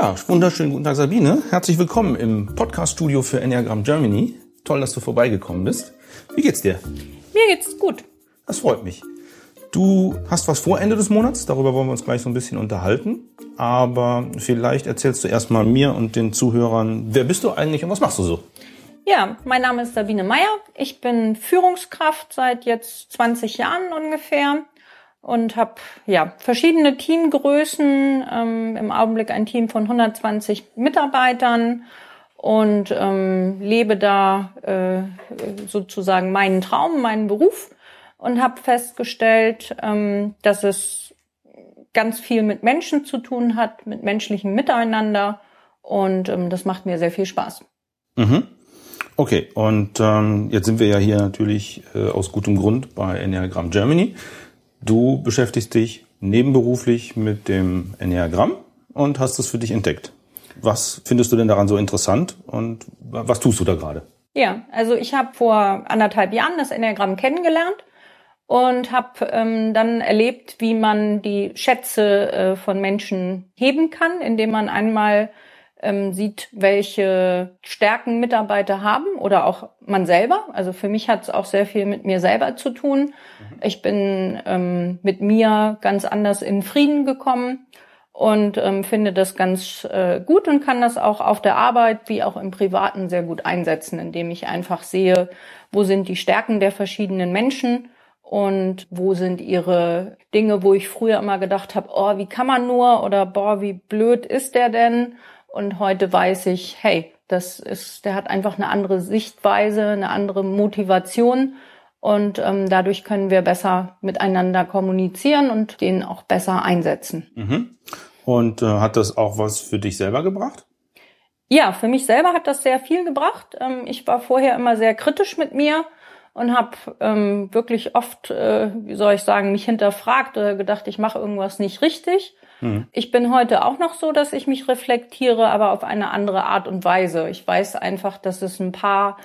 Ja, wunderschönen guten Tag Sabine. Herzlich willkommen im Podcast-Studio für Enneagram Germany. Toll, dass du vorbeigekommen bist. Wie geht's dir? Mir geht's gut. Das freut mich. Du hast was vor Ende des Monats, darüber wollen wir uns gleich so ein bisschen unterhalten. Aber vielleicht erzählst du erstmal mir und den Zuhörern, wer bist du eigentlich und was machst du so? Ja, mein Name ist Sabine Meyer. Ich bin Führungskraft seit jetzt 20 Jahren ungefähr und habe ja verschiedene Teamgrößen. Ähm, Im Augenblick ein Team von 120 Mitarbeitern und ähm, lebe da äh, sozusagen meinen Traum, meinen Beruf und habe festgestellt, ähm, dass es ganz viel mit Menschen zu tun hat, mit menschlichem Miteinander und ähm, das macht mir sehr viel Spaß. Mhm. Okay, und ähm, jetzt sind wir ja hier natürlich äh, aus gutem Grund bei Enneagram Germany. Du beschäftigst dich nebenberuflich mit dem Enneagramm und hast es für dich entdeckt. Was findest du denn daran so interessant und was tust du da gerade? Ja, also ich habe vor anderthalb Jahren das Enneagramm kennengelernt und habe ähm, dann erlebt, wie man die Schätze äh, von Menschen heben kann, indem man einmal ähm, sieht, welche Stärken Mitarbeiter haben oder auch man selber. Also für mich hat es auch sehr viel mit mir selber zu tun. Mhm. Ich bin ähm, mit mir ganz anders in Frieden gekommen und ähm, finde das ganz äh, gut und kann das auch auf der Arbeit wie auch im Privaten sehr gut einsetzen, indem ich einfach sehe, wo sind die Stärken der verschiedenen Menschen und wo sind ihre Dinge, wo ich früher immer gedacht habe, oh, wie kann man nur oder boah, wie blöd ist der denn? Und heute weiß ich, hey, das ist, der hat einfach eine andere Sichtweise, eine andere Motivation. Und ähm, dadurch können wir besser miteinander kommunizieren und den auch besser einsetzen. Mhm. Und äh, hat das auch was für dich selber gebracht? Ja, für mich selber hat das sehr viel gebracht. Ähm, ich war vorher immer sehr kritisch mit mir und habe ähm, wirklich oft, äh, wie soll ich sagen, mich hinterfragt oder gedacht, ich mache irgendwas nicht richtig. Mhm. Ich bin heute auch noch so, dass ich mich reflektiere, aber auf eine andere Art und Weise. Ich weiß einfach, dass es ein paar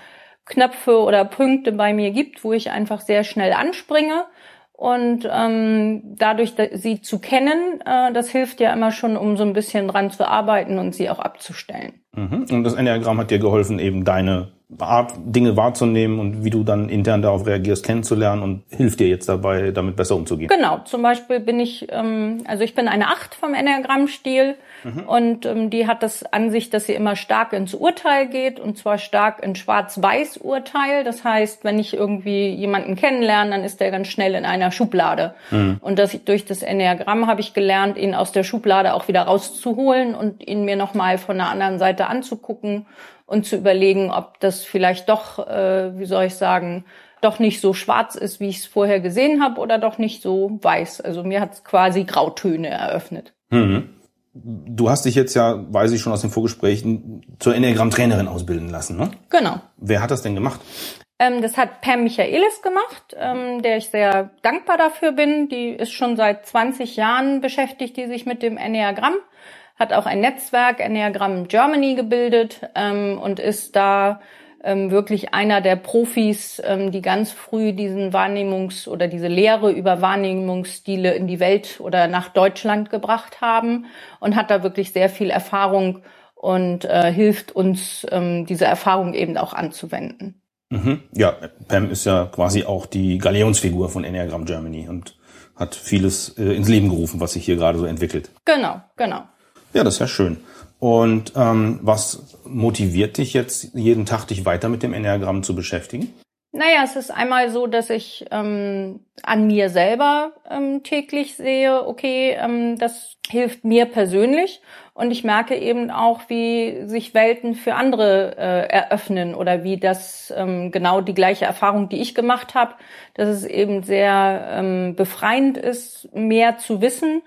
Knöpfe oder Punkte bei mir gibt, wo ich einfach sehr schnell anspringe. Und ähm, dadurch sie zu kennen, äh, das hilft ja immer schon, um so ein bisschen dran zu arbeiten und sie auch abzustellen. Mhm. Und das Enneagramm hat dir geholfen, eben deine Art, Dinge wahrzunehmen und wie du dann intern darauf reagierst, kennenzulernen und hilft dir jetzt dabei, damit besser umzugehen. Genau, zum Beispiel bin ich, ähm, also ich bin eine Acht vom Enneagramm-Stil mhm. und ähm, die hat das an sich, dass sie immer stark ins Urteil geht und zwar stark in Schwarz-Weiß-Urteil. Das heißt, wenn ich irgendwie jemanden kennenlerne, dann ist der ganz schnell in einer Schublade. Mhm. Und das, durch das Enneagramm habe ich gelernt, ihn aus der Schublade auch wieder rauszuholen und ihn mir nochmal von der anderen Seite anzugucken und zu überlegen, ob das vielleicht doch, äh, wie soll ich sagen, doch nicht so schwarz ist, wie ich es vorher gesehen habe, oder doch nicht so weiß. Also mir hat es quasi Grautöne eröffnet. Mhm. Du hast dich jetzt ja, weiß ich schon aus den Vorgesprächen, zur Enneagramm-Trainerin ausbilden lassen, ne? Genau. Wer hat das denn gemacht? Ähm, das hat Pam Michaelis gemacht, ähm, der ich sehr dankbar dafür bin. Die ist schon seit 20 Jahren beschäftigt, die sich mit dem Enneagramm hat auch ein Netzwerk Enneagram Germany gebildet ähm, und ist da ähm, wirklich einer der Profis, ähm, die ganz früh diesen Wahrnehmungs- oder diese Lehre über Wahrnehmungsstile in die Welt oder nach Deutschland gebracht haben und hat da wirklich sehr viel Erfahrung und äh, hilft uns, ähm, diese Erfahrung eben auch anzuwenden. Mhm. Ja, Pam ist ja quasi auch die Galeonsfigur von Enneagram Germany und hat vieles äh, ins Leben gerufen, was sich hier gerade so entwickelt. Genau, genau. Ja, das ist ja schön. Und ähm, was motiviert dich jetzt jeden Tag, dich weiter mit dem Enneagramm zu beschäftigen? Naja, es ist einmal so, dass ich ähm, an mir selber ähm, täglich sehe, okay, ähm, das hilft mir persönlich und ich merke eben auch, wie sich Welten für andere äh, eröffnen oder wie das ähm, genau die gleiche Erfahrung, die ich gemacht habe, dass es eben sehr ähm, befreiend ist, mehr zu wissen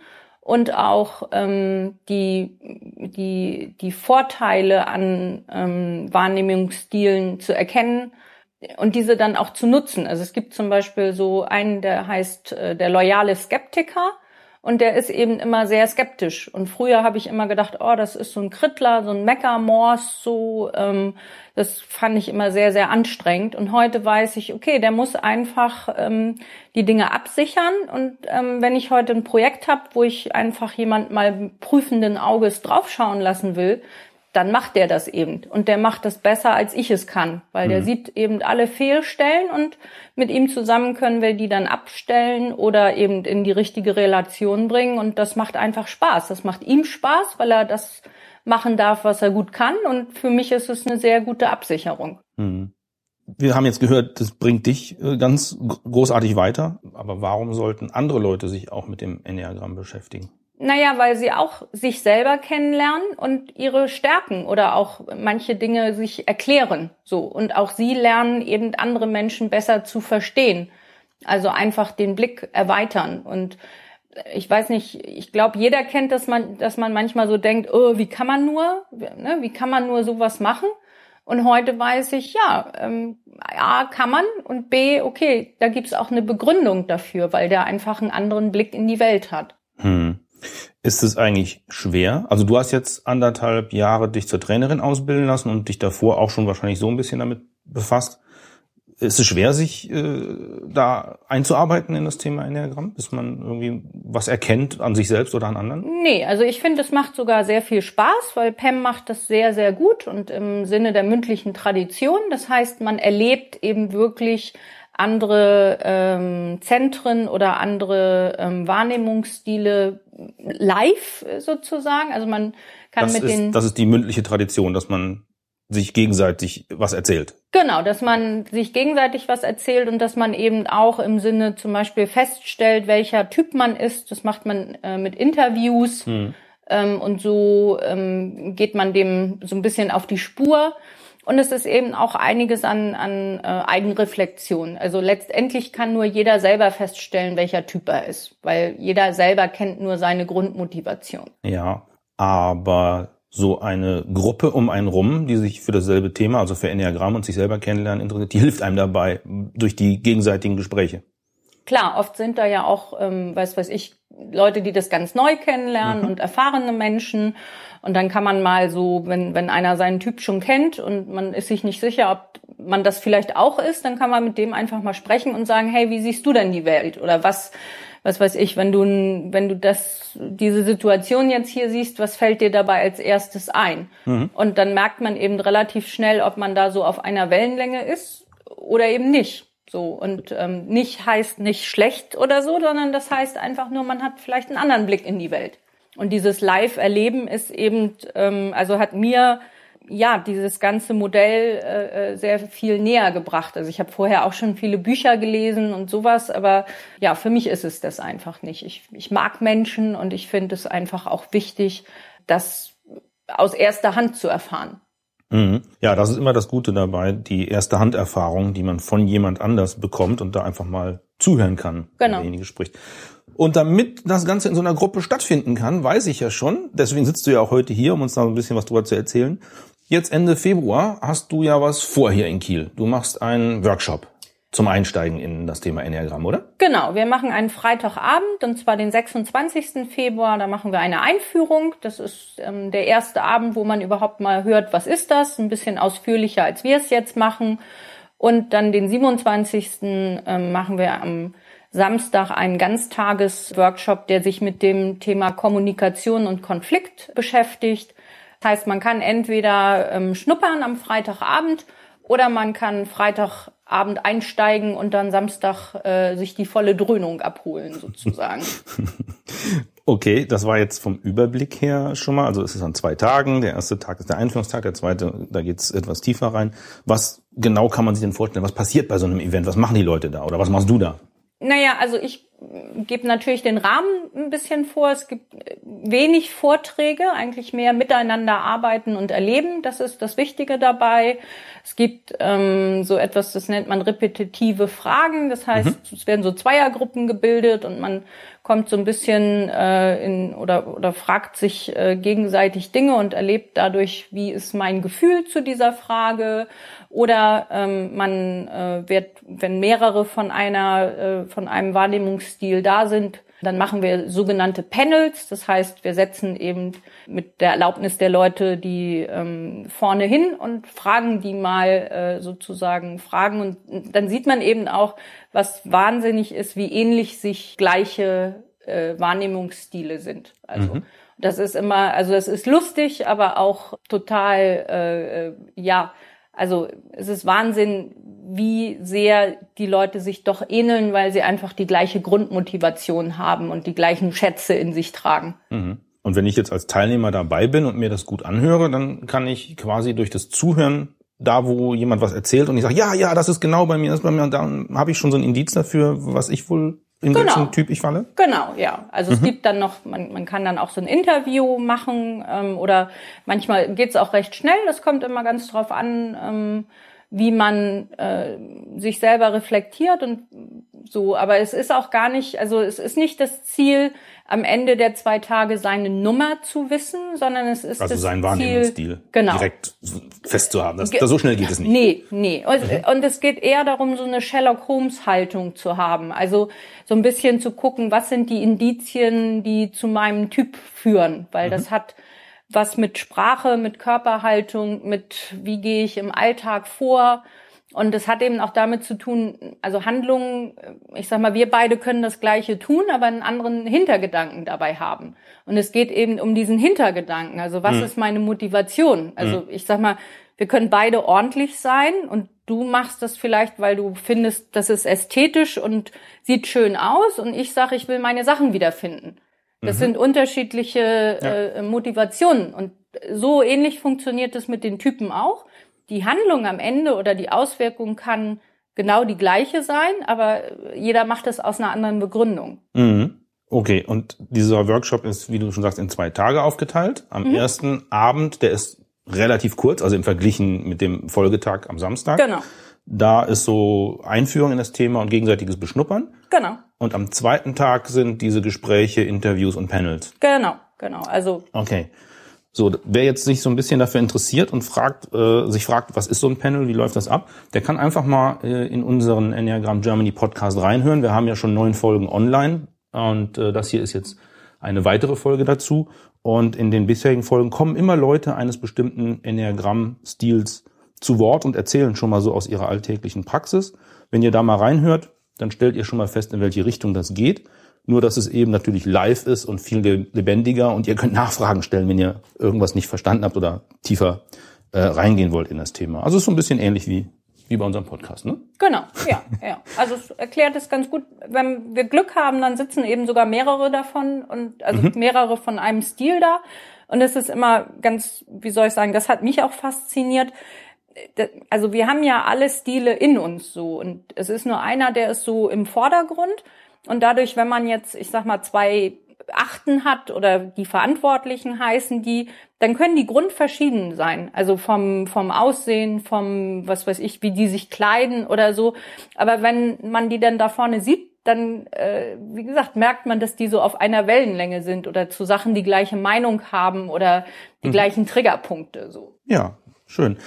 und auch ähm, die, die, die Vorteile an ähm, Wahrnehmungsstilen zu erkennen und diese dann auch zu nutzen. Also es gibt zum Beispiel so einen, der heißt äh, der loyale Skeptiker. Und der ist eben immer sehr skeptisch. Und früher habe ich immer gedacht, oh, das ist so ein Krittler, so ein Meckermors, so ähm, das fand ich immer sehr, sehr anstrengend. Und heute weiß ich, okay, der muss einfach ähm, die Dinge absichern. Und ähm, wenn ich heute ein Projekt habe, wo ich einfach jemand mal prüfenden Auges draufschauen lassen will, dann macht der das eben. Und der macht das besser, als ich es kann, weil mhm. der sieht eben alle Fehlstellen und mit ihm zusammen können wir die dann abstellen oder eben in die richtige Relation bringen. Und das macht einfach Spaß. Das macht ihm Spaß, weil er das machen darf, was er gut kann. Und für mich ist es eine sehr gute Absicherung. Mhm. Wir haben jetzt gehört, das bringt dich äh, ganz großartig weiter. Aber warum sollten andere Leute sich auch mit dem Enneagramm beschäftigen? Naja, weil sie auch sich selber kennenlernen und ihre Stärken oder auch manche Dinge sich erklären. So. Und auch sie lernen eben andere Menschen besser zu verstehen. Also einfach den Blick erweitern. Und ich weiß nicht, ich glaube, jeder kennt, dass man, dass man manchmal so denkt, oh, wie kann man nur, ne, wie kann man nur sowas machen? Und heute weiß ich, ja, ähm, A, kann man und B, okay, da gibt's auch eine Begründung dafür, weil der einfach einen anderen Blick in die Welt hat. Hm. Ist es eigentlich schwer? Also du hast jetzt anderthalb Jahre dich zur Trainerin ausbilden lassen und dich davor auch schon wahrscheinlich so ein bisschen damit befasst. Ist es schwer, sich äh, da einzuarbeiten in das Thema Enneagramm, bis man irgendwie was erkennt an sich selbst oder an anderen? Nee, also ich finde, es macht sogar sehr viel Spaß, weil Pam macht das sehr, sehr gut und im Sinne der mündlichen Tradition. Das heißt, man erlebt eben wirklich andere ähm, Zentren oder andere ähm, Wahrnehmungsstile live sozusagen. Also man kann das mit ist, den. Das ist die mündliche Tradition, dass man sich gegenseitig was erzählt. Genau, dass man sich gegenseitig was erzählt und dass man eben auch im Sinne zum Beispiel feststellt, welcher Typ man ist. Das macht man äh, mit Interviews. Hm. Ähm, und so ähm, geht man dem so ein bisschen auf die Spur. Und es ist eben auch einiges an, an äh, Eigenreflexion. Also letztendlich kann nur jeder selber feststellen, welcher Typ er ist, weil jeder selber kennt nur seine Grundmotivation. Ja, aber so eine Gruppe um einen rum, die sich für dasselbe Thema, also für Enneagramm und sich selber kennenlernen interessiert, die hilft einem dabei durch die gegenseitigen Gespräche. Klar, oft sind da ja auch, ähm, weiß weiß ich, Leute, die das ganz neu kennenlernen mhm. und erfahrene Menschen. Und dann kann man mal so, wenn, wenn einer seinen Typ schon kennt und man ist sich nicht sicher, ob man das vielleicht auch ist, dann kann man mit dem einfach mal sprechen und sagen, hey, wie siehst du denn die Welt? Oder was, was weiß ich, wenn du, wenn du das, diese Situation jetzt hier siehst, was fällt dir dabei als erstes ein? Mhm. Und dann merkt man eben relativ schnell, ob man da so auf einer Wellenlänge ist oder eben nicht. So und ähm, nicht heißt nicht schlecht oder so, sondern das heißt einfach nur, man hat vielleicht einen anderen Blick in die Welt. Und dieses Live-Erleben ist eben, ähm, also hat mir ja dieses ganze Modell äh, äh, sehr viel näher gebracht. Also ich habe vorher auch schon viele Bücher gelesen und sowas, aber ja, für mich ist es das einfach nicht. Ich, ich mag Menschen und ich finde es einfach auch wichtig, das aus erster Hand zu erfahren. Mhm. Ja, das ist immer das Gute dabei, die erste Handerfahrung, die man von jemand anders bekommt und da einfach mal zuhören kann, genau. wenn derjenige spricht. Und damit das Ganze in so einer Gruppe stattfinden kann, weiß ich ja schon, deswegen sitzt du ja auch heute hier, um uns da ein bisschen was drüber zu erzählen. Jetzt Ende Februar hast du ja was vor hier in Kiel. Du machst einen Workshop zum Einsteigen in das Thema Enneagramm, oder? Genau, wir machen einen Freitagabend und zwar den 26. Februar. Da machen wir eine Einführung. Das ist ähm, der erste Abend, wo man überhaupt mal hört, was ist das? Ein bisschen ausführlicher, als wir es jetzt machen. Und dann den 27. Ähm, machen wir am Samstag einen Ganztages-Workshop, der sich mit dem Thema Kommunikation und Konflikt beschäftigt. Das heißt, man kann entweder ähm, schnuppern am Freitagabend oder man kann Freitagabend einsteigen und dann Samstag äh, sich die volle Dröhnung abholen, sozusagen. Okay, das war jetzt vom Überblick her schon mal. Also es ist an zwei Tagen. Der erste Tag ist der Einführungstag, der zweite, da geht's etwas tiefer rein. Was genau kann man sich denn vorstellen? Was passiert bei so einem Event? Was machen die Leute da? Oder was machst du da? Naja, also ich gebe natürlich den Rahmen ein bisschen vor. Es gibt wenig Vorträge, eigentlich mehr miteinander arbeiten und erleben. Das ist das Wichtige dabei. Es gibt ähm, so etwas, das nennt man repetitive Fragen. Das heißt, mhm. es werden so Zweiergruppen gebildet und man kommt so ein bisschen äh, in oder oder fragt sich äh, gegenseitig Dinge und erlebt dadurch, wie ist mein Gefühl zu dieser Frage oder ähm, man äh, wird, wenn mehrere von einer äh, von einem Wahrnehmungs Wahrnehmungsstil da sind. Dann machen wir sogenannte Panels, das heißt, wir setzen eben mit der Erlaubnis der Leute die ähm, vorne hin und fragen die mal äh, sozusagen Fragen und dann sieht man eben auch, was wahnsinnig ist, wie ähnlich sich gleiche äh, Wahrnehmungsstile sind. Also mhm. das ist immer, also es ist lustig, aber auch total, äh, äh, ja, also es ist Wahnsinn, wie sehr die Leute sich doch ähneln, weil sie einfach die gleiche Grundmotivation haben und die gleichen Schätze in sich tragen. Mhm. Und wenn ich jetzt als Teilnehmer dabei bin und mir das gut anhöre, dann kann ich quasi durch das Zuhören da, wo jemand was erzählt und ich sage, ja, ja, das ist genau bei mir, das ist bei mir, und dann habe ich schon so ein Indiz dafür, was ich wohl in genau. welchen Typ ich falle? Genau, ja. Also mhm. es gibt dann noch, man, man kann dann auch so ein Interview machen ähm, oder manchmal geht's auch recht schnell. Das kommt immer ganz drauf an, ähm, wie man äh, sich selber reflektiert und so. Aber es ist auch gar nicht, also es ist nicht das Ziel, am Ende der zwei Tage seine Nummer zu wissen, sondern es ist also das sein Wahrnehmungsstil genau. direkt festzuhaben. Das, das, so schnell geht es nicht. Nee, nee. Und, mhm. und es geht eher darum, so eine Sherlock Holmes Haltung zu haben. Also so ein bisschen zu gucken, was sind die Indizien, die zu meinem Typ führen, weil mhm. das hat was mit Sprache, mit Körperhaltung, mit wie gehe ich im Alltag vor. Und es hat eben auch damit zu tun, also Handlungen, ich sag mal, wir beide können das Gleiche tun, aber einen anderen Hintergedanken dabei haben. Und es geht eben um diesen Hintergedanken. Also was mhm. ist meine Motivation? Also mhm. ich sag mal, wir können beide ordentlich sein und du machst das vielleicht, weil du findest, das ist ästhetisch und sieht schön aus und ich sage, ich will meine Sachen wiederfinden. Das mhm. sind unterschiedliche äh, Motivationen und so ähnlich funktioniert es mit den Typen auch. Die Handlung am Ende oder die Auswirkung kann genau die gleiche sein, aber jeder macht es aus einer anderen Begründung. Mhm. Okay, und dieser Workshop ist, wie du schon sagst, in zwei Tage aufgeteilt. Am mhm. ersten Abend, der ist relativ kurz, also im Verglichen mit dem Folgetag am Samstag. Genau. Da ist so Einführung in das Thema und gegenseitiges Beschnuppern. Genau. Und am zweiten Tag sind diese Gespräche, Interviews und Panels. Genau, genau. Also. Okay. So, wer jetzt sich so ein bisschen dafür interessiert und fragt, äh, sich fragt, was ist so ein Panel, wie läuft das ab, der kann einfach mal äh, in unseren Enneagram Germany Podcast reinhören. Wir haben ja schon neun Folgen online und äh, das hier ist jetzt eine weitere Folge dazu. Und in den bisherigen Folgen kommen immer Leute eines bestimmten Enneagramm-Stils zu Wort und erzählen schon mal so aus ihrer alltäglichen Praxis. Wenn ihr da mal reinhört, dann stellt ihr schon mal fest, in welche Richtung das geht. Nur, dass es eben natürlich live ist und viel lebendiger und ihr könnt Nachfragen stellen, wenn ihr irgendwas nicht verstanden habt oder tiefer äh, reingehen wollt in das Thema. Also es ist so ein bisschen ähnlich wie, wie bei unserem Podcast, ne? Genau, ja, ja. Also es erklärt es ganz gut. Wenn wir Glück haben, dann sitzen eben sogar mehrere davon und also mhm. mehrere von einem Stil da. Und es ist immer ganz, wie soll ich sagen, das hat mich auch fasziniert also wir haben ja alle Stile in uns so und es ist nur einer, der ist so im Vordergrund und dadurch, wenn man jetzt, ich sag mal, zwei Achten hat oder die Verantwortlichen heißen die, dann können die grundverschieden sein. Also vom, vom Aussehen, vom, was weiß ich, wie die sich kleiden oder so. Aber wenn man die dann da vorne sieht, dann, äh, wie gesagt, merkt man, dass die so auf einer Wellenlänge sind oder zu Sachen die gleiche Meinung haben oder die mhm. gleichen Triggerpunkte so. Ja, schön.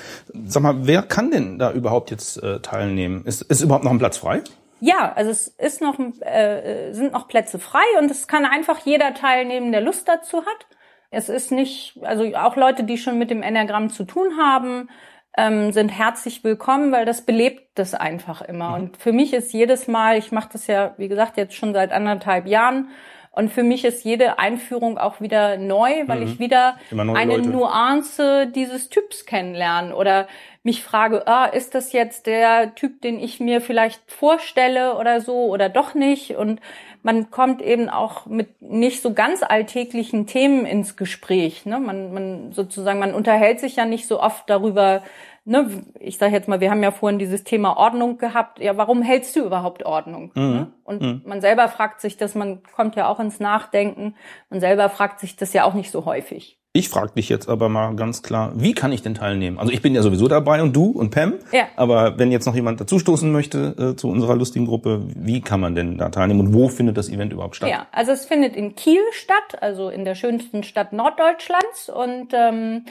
Sag mal, wer kann denn da überhaupt jetzt äh, teilnehmen? Ist, ist überhaupt noch ein Platz frei? Ja, also es ist noch, äh, sind noch Plätze frei und es kann einfach jeder teilnehmen, der Lust dazu hat. Es ist nicht, also auch Leute, die schon mit dem Enneagramm zu tun haben, ähm, sind herzlich willkommen, weil das belebt das einfach immer. Mhm. Und für mich ist jedes Mal, ich mache das ja, wie gesagt, jetzt schon seit anderthalb Jahren, und für mich ist jede Einführung auch wieder neu, weil mhm. ich wieder eine Leute. Nuance dieses Typs kennenlerne oder mich frage, ah, ist das jetzt der Typ, den ich mir vielleicht vorstelle oder so oder doch nicht? Und man kommt eben auch mit nicht so ganz alltäglichen Themen ins Gespräch. Ne? Man, man sozusagen, man unterhält sich ja nicht so oft darüber, ne, ich sage jetzt mal, wir haben ja vorhin dieses Thema Ordnung gehabt. Ja, warum hältst du überhaupt Ordnung? Mhm. Ne? Und mhm. man selber fragt sich das, man kommt ja auch ins Nachdenken. Man selber fragt sich das ja auch nicht so häufig. Ich frage dich jetzt aber mal ganz klar, wie kann ich denn teilnehmen? Also ich bin ja sowieso dabei und du und Pam. Ja. Aber wenn jetzt noch jemand dazustoßen möchte äh, zu unserer lustigen Gruppe, wie kann man denn da teilnehmen und wo findet das Event überhaupt statt? Ja, also es findet in Kiel statt, also in der schönsten Stadt Norddeutschlands und ähm,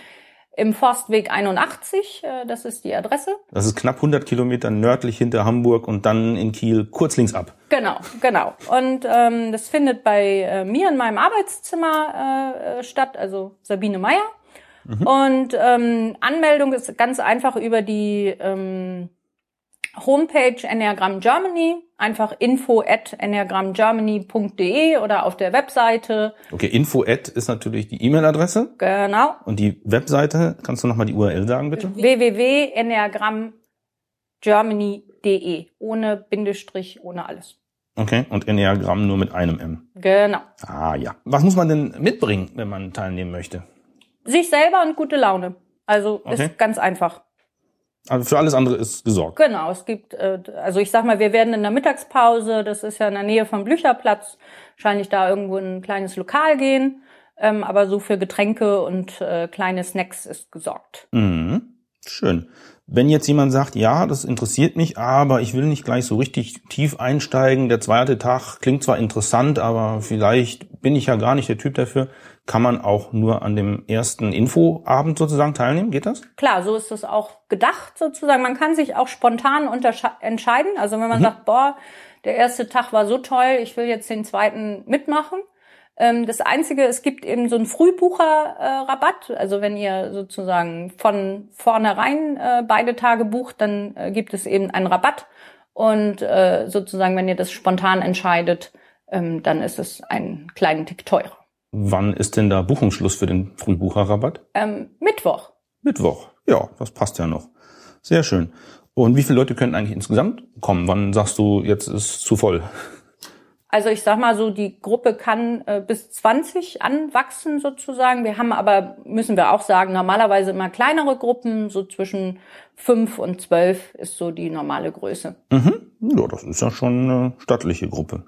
im Forstweg 81, äh, das ist die Adresse. Das ist knapp 100 Kilometer nördlich hinter Hamburg und dann in Kiel kurz links ab. Genau, genau. Und ähm, das findet bei äh, mir in meinem Arbeitszimmer äh, statt, also Sabine Meyer. Mhm. Und ähm, Anmeldung ist ganz einfach über die ähm, Homepage Enneagram Germany, einfach info at enneagramgermany.de oder auf der Webseite. Okay, info at ist natürlich die E-Mail-Adresse. Genau. Und die Webseite, kannst du nochmal die URL sagen, bitte? www.enneagramgermany.de. Ohne Bindestrich, ohne alles. Okay, und Enneagramm nur mit einem M. Genau. Ah ja. Was muss man denn mitbringen, wenn man teilnehmen möchte? Sich selber und gute Laune. Also okay. ist ganz einfach. Also für alles andere ist gesorgt. Genau, es gibt, äh, also ich sag mal, wir werden in der Mittagspause, das ist ja in der Nähe vom Blücherplatz, wahrscheinlich da irgendwo in ein kleines Lokal gehen. Ähm, aber so für Getränke und äh, kleine Snacks ist gesorgt. Mhm. Schön. Wenn jetzt jemand sagt, ja, das interessiert mich, aber ich will nicht gleich so richtig tief einsteigen, der zweite Tag klingt zwar interessant, aber vielleicht bin ich ja gar nicht der Typ dafür, kann man auch nur an dem ersten Infoabend sozusagen teilnehmen? Geht das? Klar, so ist es auch gedacht sozusagen. Man kann sich auch spontan entscheiden. Also wenn man mhm. sagt, boah, der erste Tag war so toll, ich will jetzt den zweiten mitmachen, das Einzige, es gibt eben so einen Frühbucherrabatt. Also wenn ihr sozusagen von vornherein äh, beide Tage bucht, dann äh, gibt es eben einen Rabatt. Und äh, sozusagen, wenn ihr das spontan entscheidet, ähm, dann ist es einen kleinen Tick teurer. Wann ist denn da Buchungsschluss für den Frühbucherrabatt? Ähm, Mittwoch. Mittwoch. Ja, das passt ja noch. Sehr schön. Und wie viele Leute können eigentlich insgesamt kommen? Wann sagst du, jetzt ist zu voll? Also ich sag mal so, die Gruppe kann äh, bis 20 anwachsen sozusagen. Wir haben aber, müssen wir auch sagen, normalerweise immer kleinere Gruppen, so zwischen fünf und zwölf ist so die normale Größe. Mhm. Ja, das ist ja schon eine stattliche Gruppe.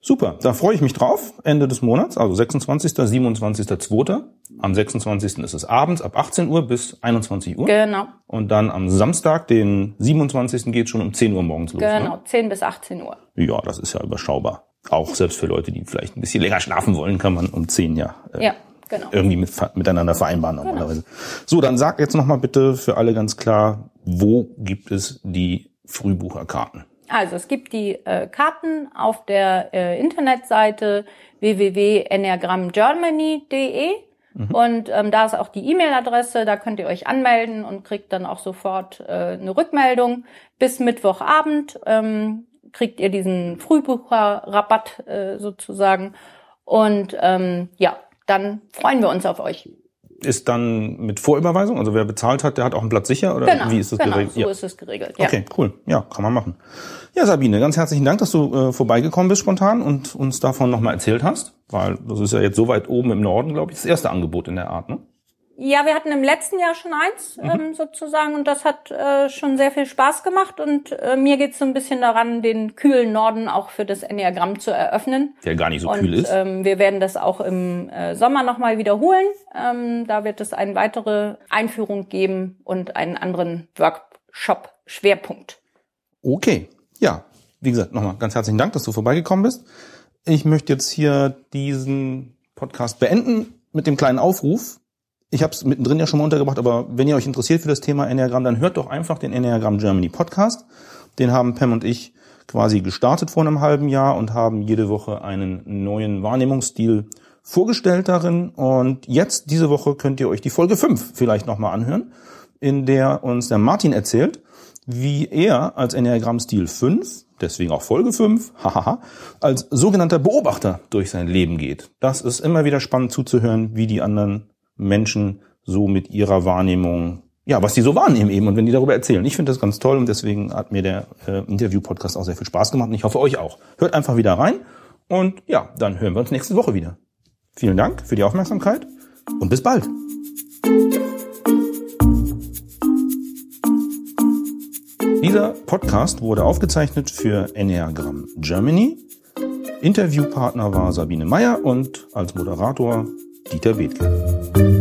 Super, da freue ich mich drauf. Ende des Monats, also 26., 27.2. Am 26. ist es abends ab 18 Uhr bis 21 Uhr. Genau. Und dann am Samstag, den 27. geht schon um 10 Uhr morgens los. Genau, ne? 10 bis 18 Uhr. Ja, das ist ja überschaubar. Auch selbst für Leute, die vielleicht ein bisschen länger schlafen wollen, kann man um 10 ja, äh, ja genau. irgendwie mit, miteinander vereinbaren genau. normalerweise. Genau. So, dann sag jetzt nochmal bitte für alle ganz klar, wo gibt es die Frühbucherkarten? Also es gibt die äh, Karten auf der äh, Internetseite www.enneagramgermany.de mhm. und ähm, da ist auch die E-Mail-Adresse, da könnt ihr euch anmelden und kriegt dann auch sofort äh, eine Rückmeldung. Bis Mittwochabend ähm, kriegt ihr diesen Frühbucherrabatt äh, sozusagen und ähm, ja, dann freuen wir uns auf euch ist dann mit Vorüberweisung, also wer bezahlt hat, der hat auch einen Platz sicher oder genau, wie ist das genau, geregelt? So ja. ist es geregelt. Ja. Okay, cool. Ja, kann man machen. Ja, Sabine, ganz herzlichen Dank, dass du äh, vorbeigekommen bist spontan und uns davon nochmal erzählt hast, weil das ist ja jetzt so weit oben im Norden, glaube ich, das erste Angebot in der Art, ne? Ja, wir hatten im letzten Jahr schon eins mhm. ähm, sozusagen und das hat äh, schon sehr viel Spaß gemacht und äh, mir geht's so ein bisschen daran, den kühlen Norden auch für das Enneagramm zu eröffnen. Der gar nicht so und, kühl ist. Ähm, wir werden das auch im äh, Sommer nochmal wiederholen. Ähm, da wird es eine weitere Einführung geben und einen anderen Workshop-Schwerpunkt. Okay, ja. Wie gesagt, nochmal ganz herzlichen Dank, dass du vorbeigekommen bist. Ich möchte jetzt hier diesen Podcast beenden mit dem kleinen Aufruf ich habe es mittendrin ja schon mal untergebracht, aber wenn ihr euch interessiert für das Thema Enneagramm, dann hört doch einfach den Enneagramm Germany Podcast. Den haben Pam und ich quasi gestartet vor einem halben Jahr und haben jede Woche einen neuen Wahrnehmungsstil vorgestellt darin. Und jetzt, diese Woche, könnt ihr euch die Folge 5 vielleicht nochmal anhören, in der uns der Martin erzählt, wie er als Enneagramm-Stil 5, deswegen auch Folge 5, hahaha, als sogenannter Beobachter durch sein Leben geht. Das ist immer wieder spannend zuzuhören, wie die anderen Menschen so mit ihrer Wahrnehmung, ja, was die so wahrnehmen eben und wenn die darüber erzählen. Ich finde das ganz toll und deswegen hat mir der äh, Interview-Podcast auch sehr viel Spaß gemacht und ich hoffe euch auch. Hört einfach wieder rein und ja, dann hören wir uns nächste Woche wieder. Vielen Dank für die Aufmerksamkeit und bis bald. Dieser Podcast wurde aufgezeichnet für Enneagram Germany. Interviewpartner war Sabine Meyer und als Moderator Dieter Bethke.